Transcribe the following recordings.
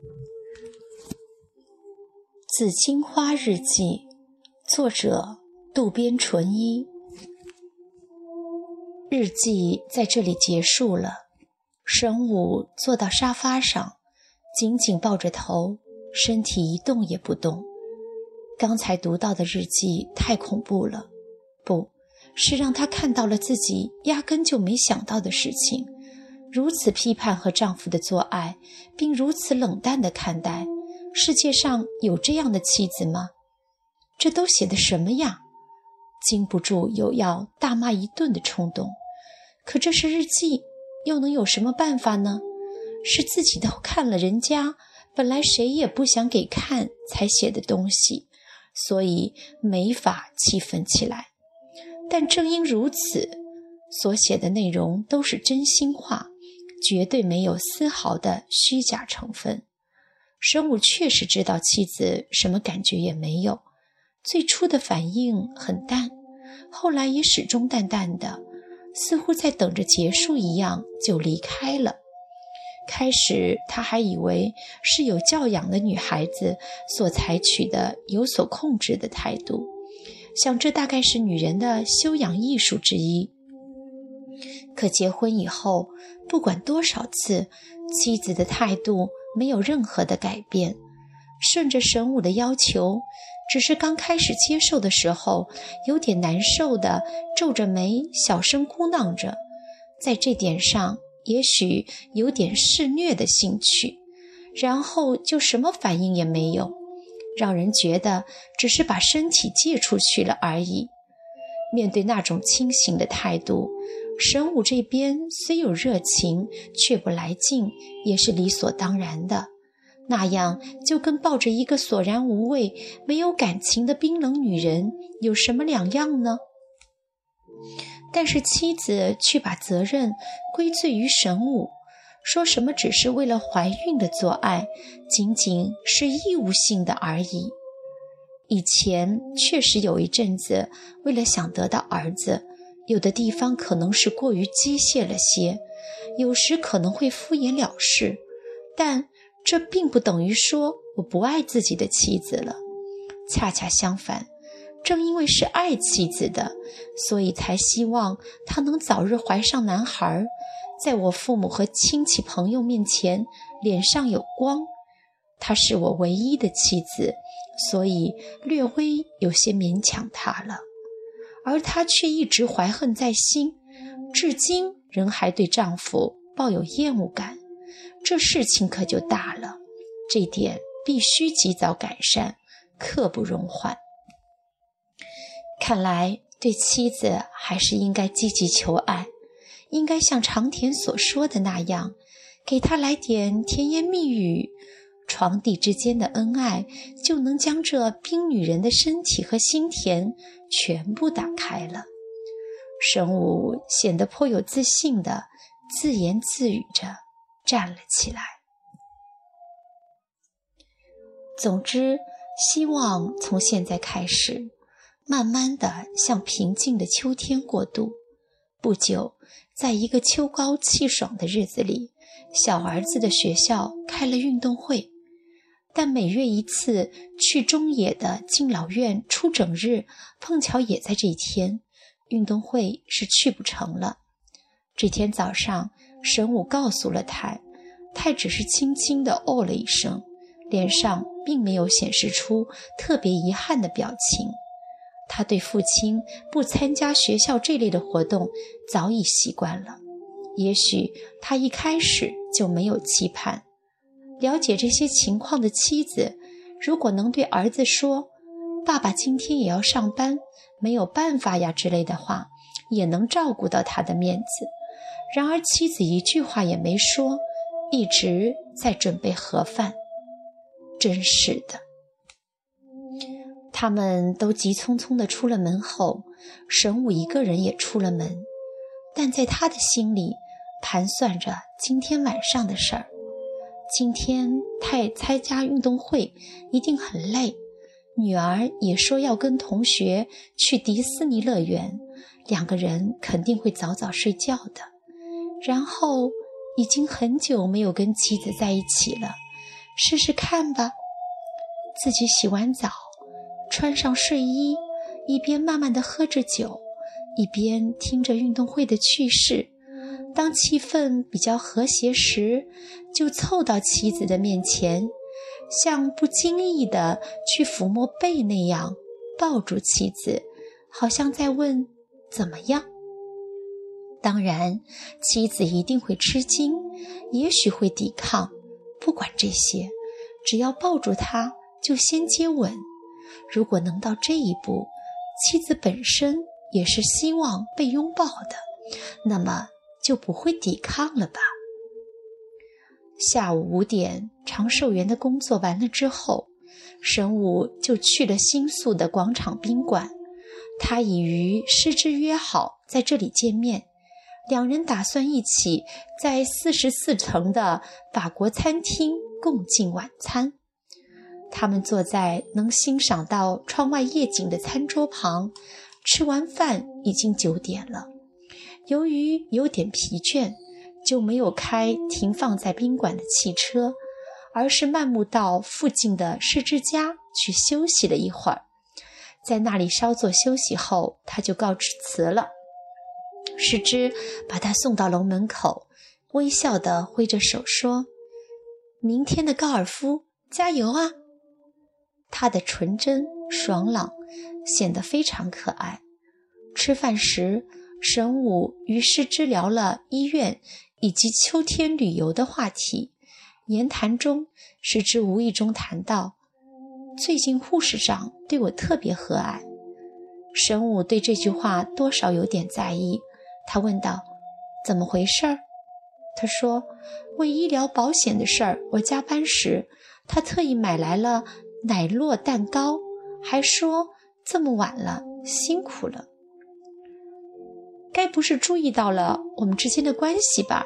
《紫荆花日记》作者渡边淳一。日记在这里结束了。神武坐到沙发上，紧紧抱着头，身体一动也不动。刚才读到的日记太恐怖了，不是让他看到了自己压根就没想到的事情。如此批判和丈夫的做爱，并如此冷淡的看待。世界上有这样的妻子吗？这都写的什么呀？禁不住有要大骂一顿的冲动。可这是日记，又能有什么办法呢？是自己都看了人家本来谁也不想给看才写的东西，所以没法气愤起来。但正因如此，所写的内容都是真心话，绝对没有丝毫的虚假成分。神武确实知道妻子什么感觉也没有，最初的反应很淡，后来也始终淡淡的，似乎在等着结束一样就离开了。开始他还以为是有教养的女孩子所采取的有所控制的态度，想这大概是女人的修养艺术之一。可结婚以后，不管多少次，妻子的态度。没有任何的改变，顺着神武的要求，只是刚开始接受的时候有点难受的，皱着眉，小声哭闹着，在这点上也许有点肆虐的兴趣，然后就什么反应也没有，让人觉得只是把身体借出去了而已。面对那种清醒的态度。神武这边虽有热情，却不来劲，也是理所当然的。那样就跟抱着一个索然无味、没有感情的冰冷女人有什么两样呢？但是妻子却把责任归罪于神武，说什么只是为了怀孕的做爱，仅仅是义务性的而已。以前确实有一阵子，为了想得到儿子。有的地方可能是过于机械了些，有时可能会敷衍了事，但这并不等于说我不爱自己的妻子了。恰恰相反，正因为是爱妻子的，所以才希望她能早日怀上男孩，在我父母和亲戚朋友面前脸上有光。她是我唯一的妻子，所以略微有些勉强她了。而她却一直怀恨在心，至今仍还对丈夫抱有厌恶感，这事情可就大了。这点必须及早改善，刻不容缓。看来对妻子还是应该积极求爱，应该像长田所说的那样，给她来点甜言蜜语。床地之间的恩爱，就能将这冰女人的身体和心田全部打开了。神武显得颇有自信的自言自语着，站了起来。总之，希望从现在开始，慢慢的向平静的秋天过渡。不久，在一个秋高气爽的日子里，小儿子的学校开了运动会。但每月一次去中野的敬老院出整日，碰巧也在这一天，运动会是去不成了。这天早上，神武告诉了泰，泰只是轻轻地哦了一声，脸上并没有显示出特别遗憾的表情。他对父亲不参加学校这类的活动早已习惯了，也许他一开始就没有期盼。了解这些情况的妻子，如果能对儿子说：“爸爸今天也要上班，没有办法呀”之类的话，也能照顾到他的面子。然而妻子一句话也没说，一直在准备盒饭。真是的，他们都急匆匆地出了门后，神武一个人也出了门，但在他的心里盘算着今天晚上的事儿。今天太参加运动会一定很累，女儿也说要跟同学去迪士尼乐园，两个人肯定会早早睡觉的。然后已经很久没有跟妻子在一起了，试试看吧。自己洗完澡，穿上睡衣，一边慢慢的喝着酒，一边听着运动会的趣事。当气氛比较和谐时，就凑到妻子的面前，像不经意的去抚摸背那样抱住妻子，好像在问怎么样。当然，妻子一定会吃惊，也许会抵抗。不管这些，只要抱住他，就先接吻。如果能到这一步，妻子本身也是希望被拥抱的，那么就不会抵抗了吧？下午五点，长寿园的工作完了之后，神武就去了新宿的广场宾馆。他已与师之约好在这里见面。两人打算一起在四十四层的法国餐厅共进晚餐。他们坐在能欣赏到窗外夜景的餐桌旁，吃完饭已经九点了。由于有点疲倦，就没有开停放在宾馆的汽车，而是漫步到附近的诗之家去休息了一会儿。在那里稍作休息后，他就告辞了。世之把他送到楼门口，微笑地挥着手说：“明天的高尔夫，加油啊！”他的纯真爽朗，显得非常可爱。吃饭时，神武与师之聊了医院以及秋天旅游的话题。言谈中，师之无意中谈到：“最近护士长对我特别和蔼。”神武对这句话多少有点在意。他问道：“怎么回事儿？”他说：“为医疗保险的事儿，我加班时，他特意买来了奶酪蛋糕，还说这么晚了，辛苦了。该不是注意到了我们之间的关系吧？”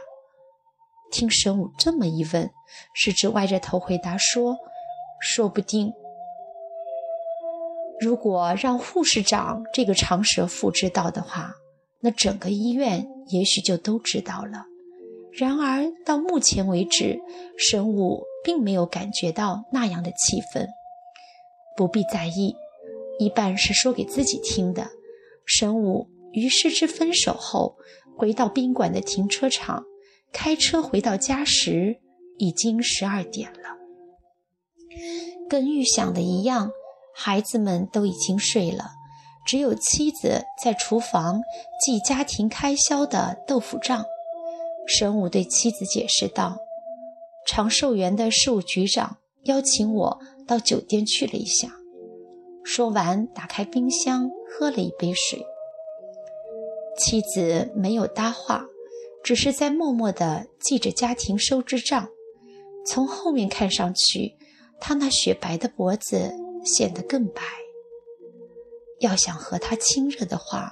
听神武这么一问，是指歪着头回答说：“说不定，如果让护士长这个长舌妇知道的话。”那整个医院也许就都知道了。然而到目前为止，神武并没有感觉到那样的气氛。不必在意，一半是说给自己听的。神武与世之分手后，回到宾馆的停车场，开车回到家时已经十二点了。跟预想的一样，孩子们都已经睡了。只有妻子在厨房记家庭开销的豆腐账。神武对妻子解释道：“长寿园的事务局长邀请我到酒店去了一下。”说完，打开冰箱喝了一杯水。妻子没有搭话，只是在默默地记着家庭收支账。从后面看上去，他那雪白的脖子显得更白。要想和他亲热的话，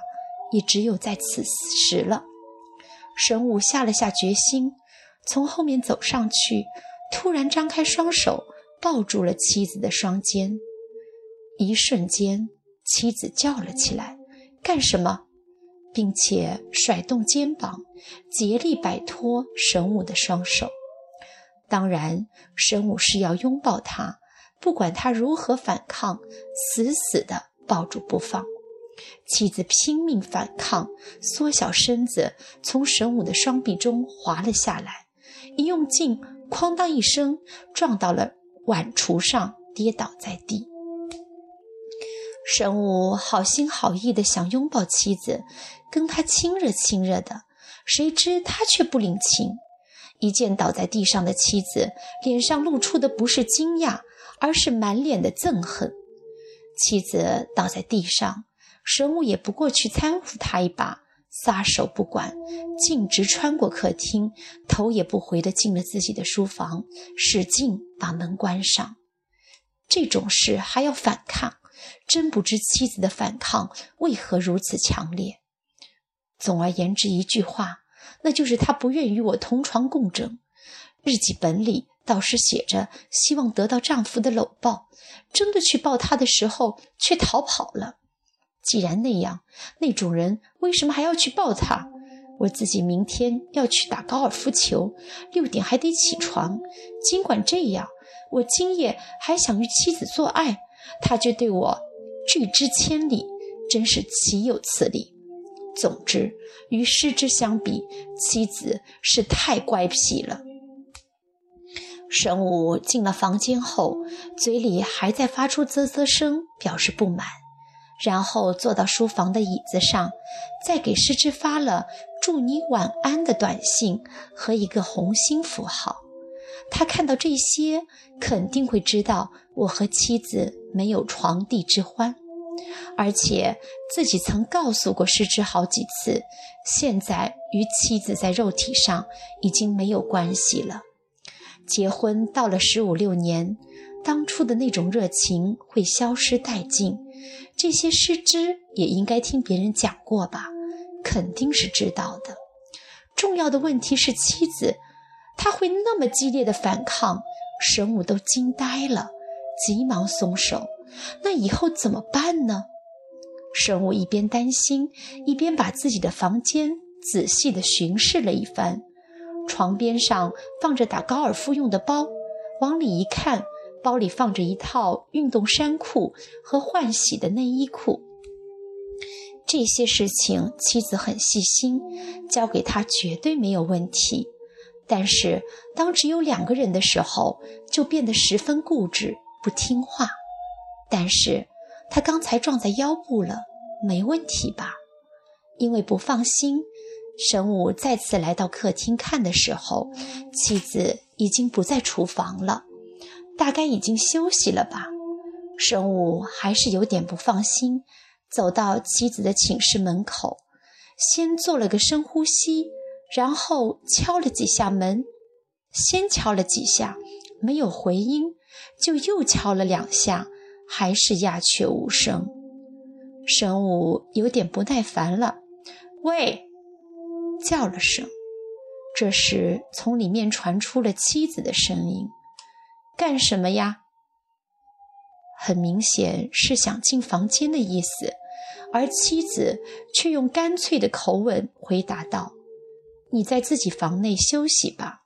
也只有在此时了。神武下了下决心，从后面走上去，突然张开双手抱住了妻子的双肩。一瞬间，妻子叫了起来：“干什么？”并且甩动肩膀，竭力摆脱神武的双手。当然，神武是要拥抱他，不管他如何反抗，死死的。抱住不放，妻子拼命反抗，缩小身子，从神武的双臂中滑了下来，一用劲，哐当一声撞到了碗橱上，跌倒在地。神武好心好意的想拥抱妻子，跟他亲热亲热的，谁知他却不领情。一见倒在地上的妻子，脸上露出的不是惊讶，而是满脸的憎恨。妻子倒在地上，神武也不过去搀扶她一把，撒手不管，径直穿过客厅，头也不回地进了自己的书房，使劲把门关上。这种事还要反抗，真不知妻子的反抗为何如此强烈。总而言之，一句话，那就是她不愿与我同床共枕。日记本里。倒是写着希望得到丈夫的搂抱，真的去抱他的时候却逃跑了。既然那样，那种人为什么还要去抱他？我自己明天要去打高尔夫球，六点还得起床。尽管这样，我今夜还想与妻子做爱，他却对我拒之千里，真是岂有此理！总之，与失之相比，妻子是太乖僻了。神武进了房间后，嘴里还在发出啧啧声，表示不满。然后坐到书房的椅子上，再给诗之发了“祝你晚安”的短信和一个红心符号。他看到这些，肯定会知道我和妻子没有床笫之欢，而且自己曾告诉过诗之好几次，现在与妻子在肉体上已经没有关系了。结婚到了十五六年，当初的那种热情会消失殆尽。这些失之也应该听别人讲过吧，肯定是知道的。重要的问题是妻子，他会那么激烈的反抗，神武都惊呆了，急忙松手。那以后怎么办呢？生物一边担心，一边把自己的房间仔细地巡视了一番。床边上放着打高尔夫用的包，往里一看，包里放着一套运动衫裤和换洗的内衣裤。这些事情妻子很细心，交给他绝对没有问题。但是当只有两个人的时候，就变得十分固执，不听话。但是他刚才撞在腰部了，没问题吧？因为不放心。神武再次来到客厅看的时候，妻子已经不在厨房了，大概已经休息了吧。神武还是有点不放心，走到妻子的寝室门口，先做了个深呼吸，然后敲了几下门。先敲了几下，没有回音，就又敲了两下，还是鸦雀无声。神武有点不耐烦了，喂。叫了声，这时从里面传出了妻子的声音：“干什么呀？”很明显是想进房间的意思，而妻子却用干脆的口吻回答道：“你在自己房内休息吧。”